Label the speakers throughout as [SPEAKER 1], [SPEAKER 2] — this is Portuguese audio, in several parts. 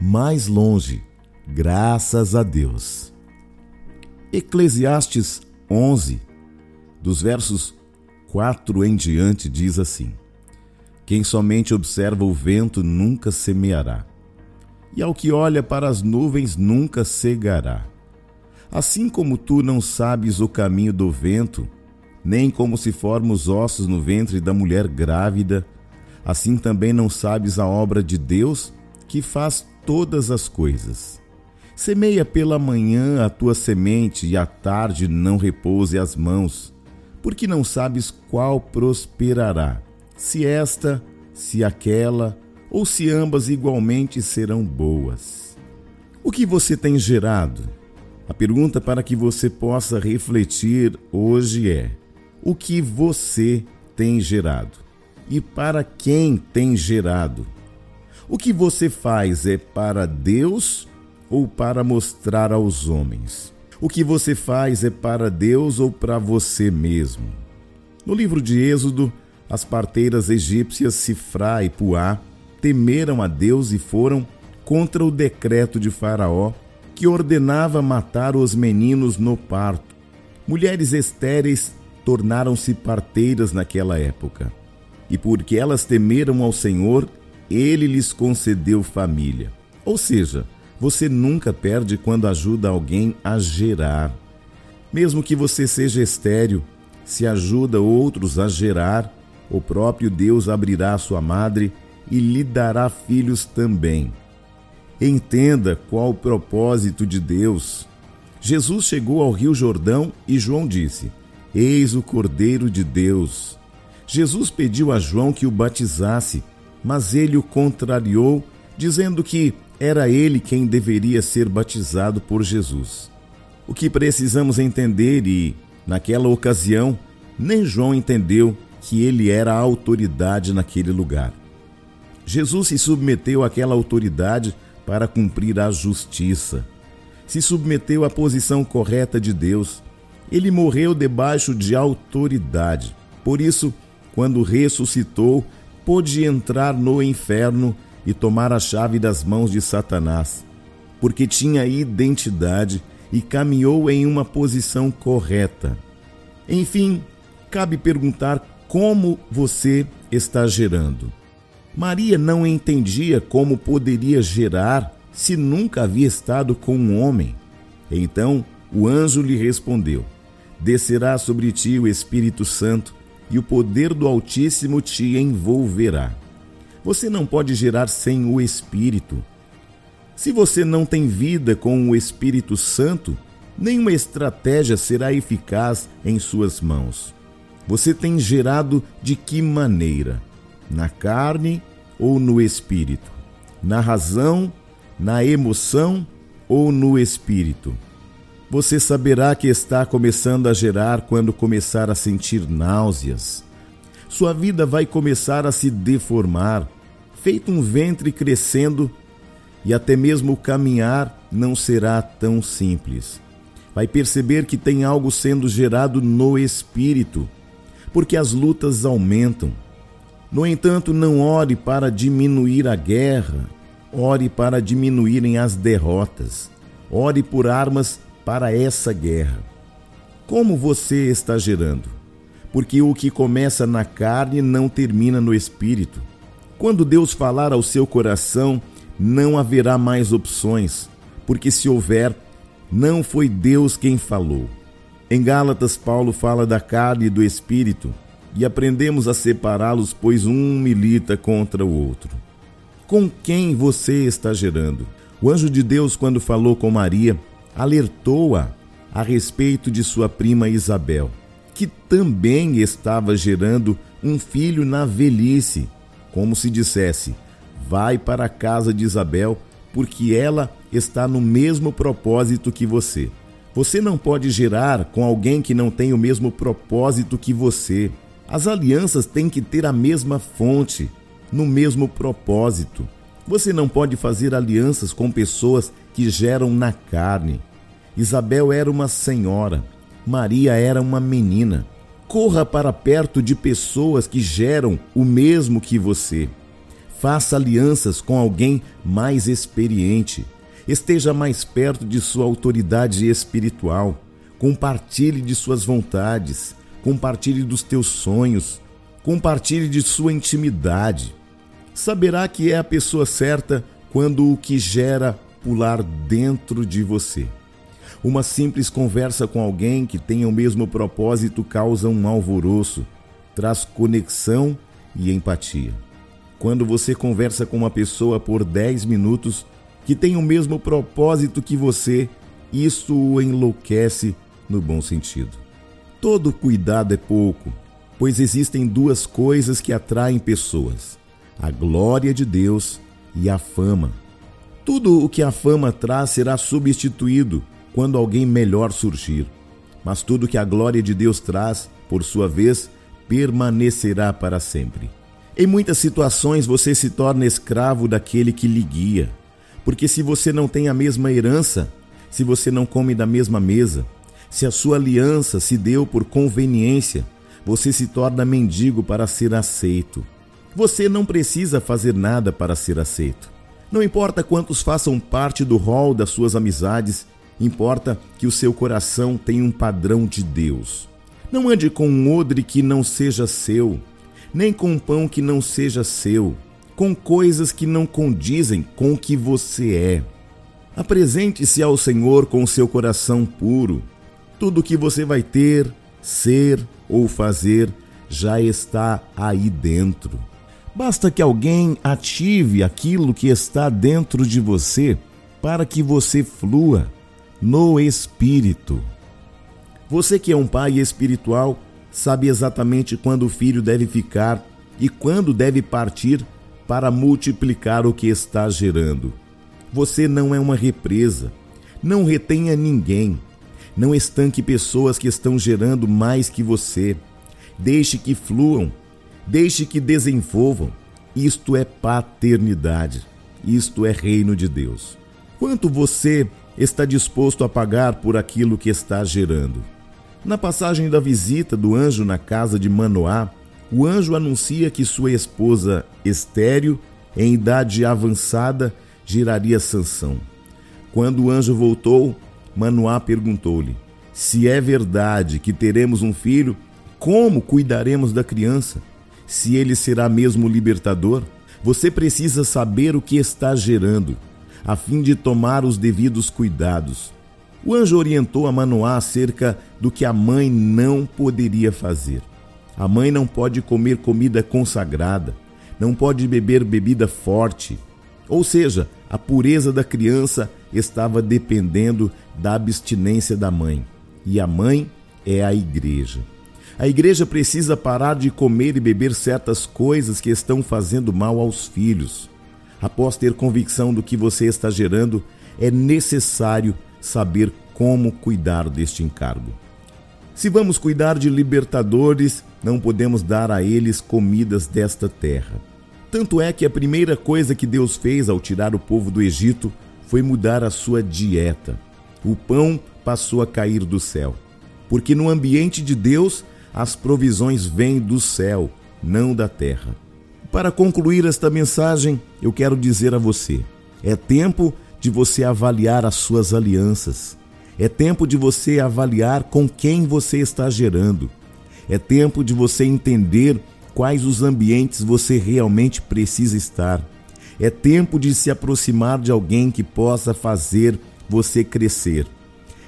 [SPEAKER 1] mais longe, graças a Deus. Eclesiastes 11, dos versos 4 em diante, diz assim: Quem somente observa o vento nunca semeará, e ao que olha para as nuvens nunca cegará. Assim como tu não sabes o caminho do vento, nem como se formam os ossos no ventre da mulher grávida, assim também não sabes a obra de Deus que faz todas as coisas. Semeia pela manhã a tua semente e à tarde não repouse as mãos, porque não sabes qual prosperará, se esta, se aquela, ou se ambas igualmente serão boas. O que você tem gerado? A pergunta para que você possa refletir hoje é: o que você tem gerado? E para quem tem gerado? O que você faz é para Deus ou para mostrar aos homens? O que você faz é para Deus ou para você mesmo? No livro de Êxodo, as parteiras egípcias Sifrá e Puá temeram a Deus e foram contra o decreto de Faraó que ordenava matar os meninos no parto. Mulheres estéreis tornaram-se parteiras naquela época. E porque elas temeram ao Senhor, ele lhes concedeu família. Ou seja, você nunca perde quando ajuda alguém a gerar. Mesmo que você seja estéril, se ajuda outros a gerar, o próprio Deus abrirá sua madre e lhe dará filhos também. Entenda qual o propósito de Deus. Jesus chegou ao Rio Jordão e João disse: Eis o Cordeiro de Deus. Jesus pediu a João que o batizasse mas ele o contrariou, dizendo que era ele quem deveria ser batizado por Jesus. O que precisamos entender, e naquela ocasião, nem João entendeu que ele era a autoridade naquele lugar. Jesus se submeteu àquela autoridade para cumprir a justiça. Se submeteu à posição correta de Deus. Ele morreu debaixo de autoridade. Por isso, quando ressuscitou, pôde entrar no inferno e tomar a chave das mãos de Satanás, porque tinha identidade e caminhou em uma posição correta. Enfim, cabe perguntar como você está gerando. Maria não entendia como poderia gerar se nunca havia estado com um homem. Então o anjo lhe respondeu: Descerá sobre ti o Espírito Santo e o poder do Altíssimo te envolverá. Você não pode gerar sem o Espírito. Se você não tem vida com o Espírito Santo, nenhuma estratégia será eficaz em suas mãos. Você tem gerado de que maneira? Na carne ou no espírito? Na razão, na emoção ou no espírito? Você saberá que está começando a gerar quando começar a sentir náuseas. Sua vida vai começar a se deformar, feito um ventre crescendo, e até mesmo caminhar não será tão simples. Vai perceber que tem algo sendo gerado no espírito, porque as lutas aumentam. No entanto, não ore para diminuir a guerra, ore para diminuírem as derrotas. Ore por armas para essa guerra. Como você está gerando? Porque o que começa na carne não termina no espírito. Quando Deus falar ao seu coração, não haverá mais opções, porque se houver, não foi Deus quem falou. Em Gálatas, Paulo fala da carne e do espírito, e aprendemos a separá-los, pois um milita contra o outro. Com quem você está gerando? O anjo de Deus, quando falou com Maria, alertou-a a respeito de sua prima Isabel, que também estava gerando um filho na velhice, como se dissesse: vai para a casa de Isabel, porque ela está no mesmo propósito que você. Você não pode gerar com alguém que não tem o mesmo propósito que você. As alianças têm que ter a mesma fonte, no mesmo propósito. Você não pode fazer alianças com pessoas que geram na carne. Isabel era uma senhora, Maria era uma menina. Corra para perto de pessoas que geram o mesmo que você. Faça alianças com alguém mais experiente. Esteja mais perto de sua autoridade espiritual. Compartilhe de suas vontades. Compartilhe dos teus sonhos. Compartilhe de sua intimidade. Saberá que é a pessoa certa quando o que gera pular dentro de você. Uma simples conversa com alguém que tenha o mesmo propósito causa um alvoroço, traz conexão e empatia. Quando você conversa com uma pessoa por 10 minutos que tem o mesmo propósito que você, isso o enlouquece no bom sentido. Todo cuidado é pouco, pois existem duas coisas que atraem pessoas: a glória de Deus e a fama. Tudo o que a fama traz será substituído quando alguém melhor surgir. Mas tudo que a glória de Deus traz, por sua vez, permanecerá para sempre. Em muitas situações você se torna escravo daquele que lhe guia, porque se você não tem a mesma herança, se você não come da mesma mesa, se a sua aliança se deu por conveniência, você se torna mendigo para ser aceito. Você não precisa fazer nada para ser aceito. Não importa quantos façam parte do rol das suas amizades Importa que o seu coração tenha um padrão de Deus. Não ande com um odre que não seja seu, nem com um pão que não seja seu, com coisas que não condizem com o que você é. Apresente-se ao Senhor com o seu coração puro. Tudo o que você vai ter, ser ou fazer já está aí dentro. Basta que alguém ative aquilo que está dentro de você para que você flua no espírito. Você que é um pai espiritual sabe exatamente quando o filho deve ficar e quando deve partir para multiplicar o que está gerando. Você não é uma represa. Não retenha ninguém. Não estanque pessoas que estão gerando mais que você. Deixe que fluam. Deixe que desenvolvam. Isto é paternidade. Isto é reino de Deus. Quanto você está disposto a pagar por aquilo que está gerando. Na passagem da visita do anjo na casa de Manoá, o anjo anuncia que sua esposa estéril, em idade avançada, geraria Sansão. Quando o anjo voltou, Manoá perguntou-lhe: Se é verdade que teremos um filho, como cuidaremos da criança? Se ele será mesmo libertador? Você precisa saber o que está gerando a fim de tomar os devidos cuidados. O anjo orientou a Manoá acerca do que a mãe não poderia fazer. A mãe não pode comer comida consagrada, não pode beber bebida forte. Ou seja, a pureza da criança estava dependendo da abstinência da mãe. E a mãe é a igreja. A igreja precisa parar de comer e beber certas coisas que estão fazendo mal aos filhos. Após ter convicção do que você está gerando, é necessário saber como cuidar deste encargo. Se vamos cuidar de libertadores, não podemos dar a eles comidas desta terra. Tanto é que a primeira coisa que Deus fez ao tirar o povo do Egito foi mudar a sua dieta. O pão passou a cair do céu. Porque no ambiente de Deus, as provisões vêm do céu, não da terra. Para concluir esta mensagem, eu quero dizer a você: é tempo de você avaliar as suas alianças. É tempo de você avaliar com quem você está gerando. É tempo de você entender quais os ambientes você realmente precisa estar. É tempo de se aproximar de alguém que possa fazer você crescer.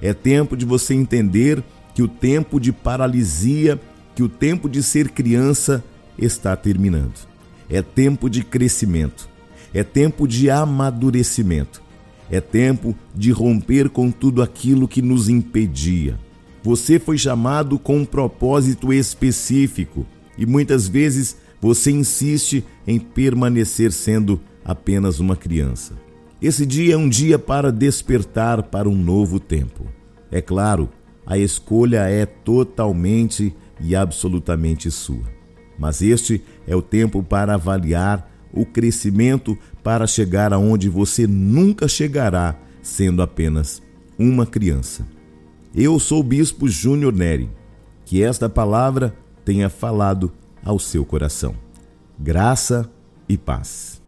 [SPEAKER 1] É tempo de você entender que o tempo de paralisia, que o tempo de ser criança está terminando. É tempo de crescimento. É tempo de amadurecimento. É tempo de romper com tudo aquilo que nos impedia. Você foi chamado com um propósito específico e muitas vezes você insiste em permanecer sendo apenas uma criança. Esse dia é um dia para despertar para um novo tempo. É claro, a escolha é totalmente e absolutamente sua. Mas este é o tempo para avaliar o crescimento para chegar aonde você nunca chegará sendo apenas uma criança. Eu sou o Bispo Júnior Neri. Que esta palavra tenha falado ao seu coração. Graça e paz.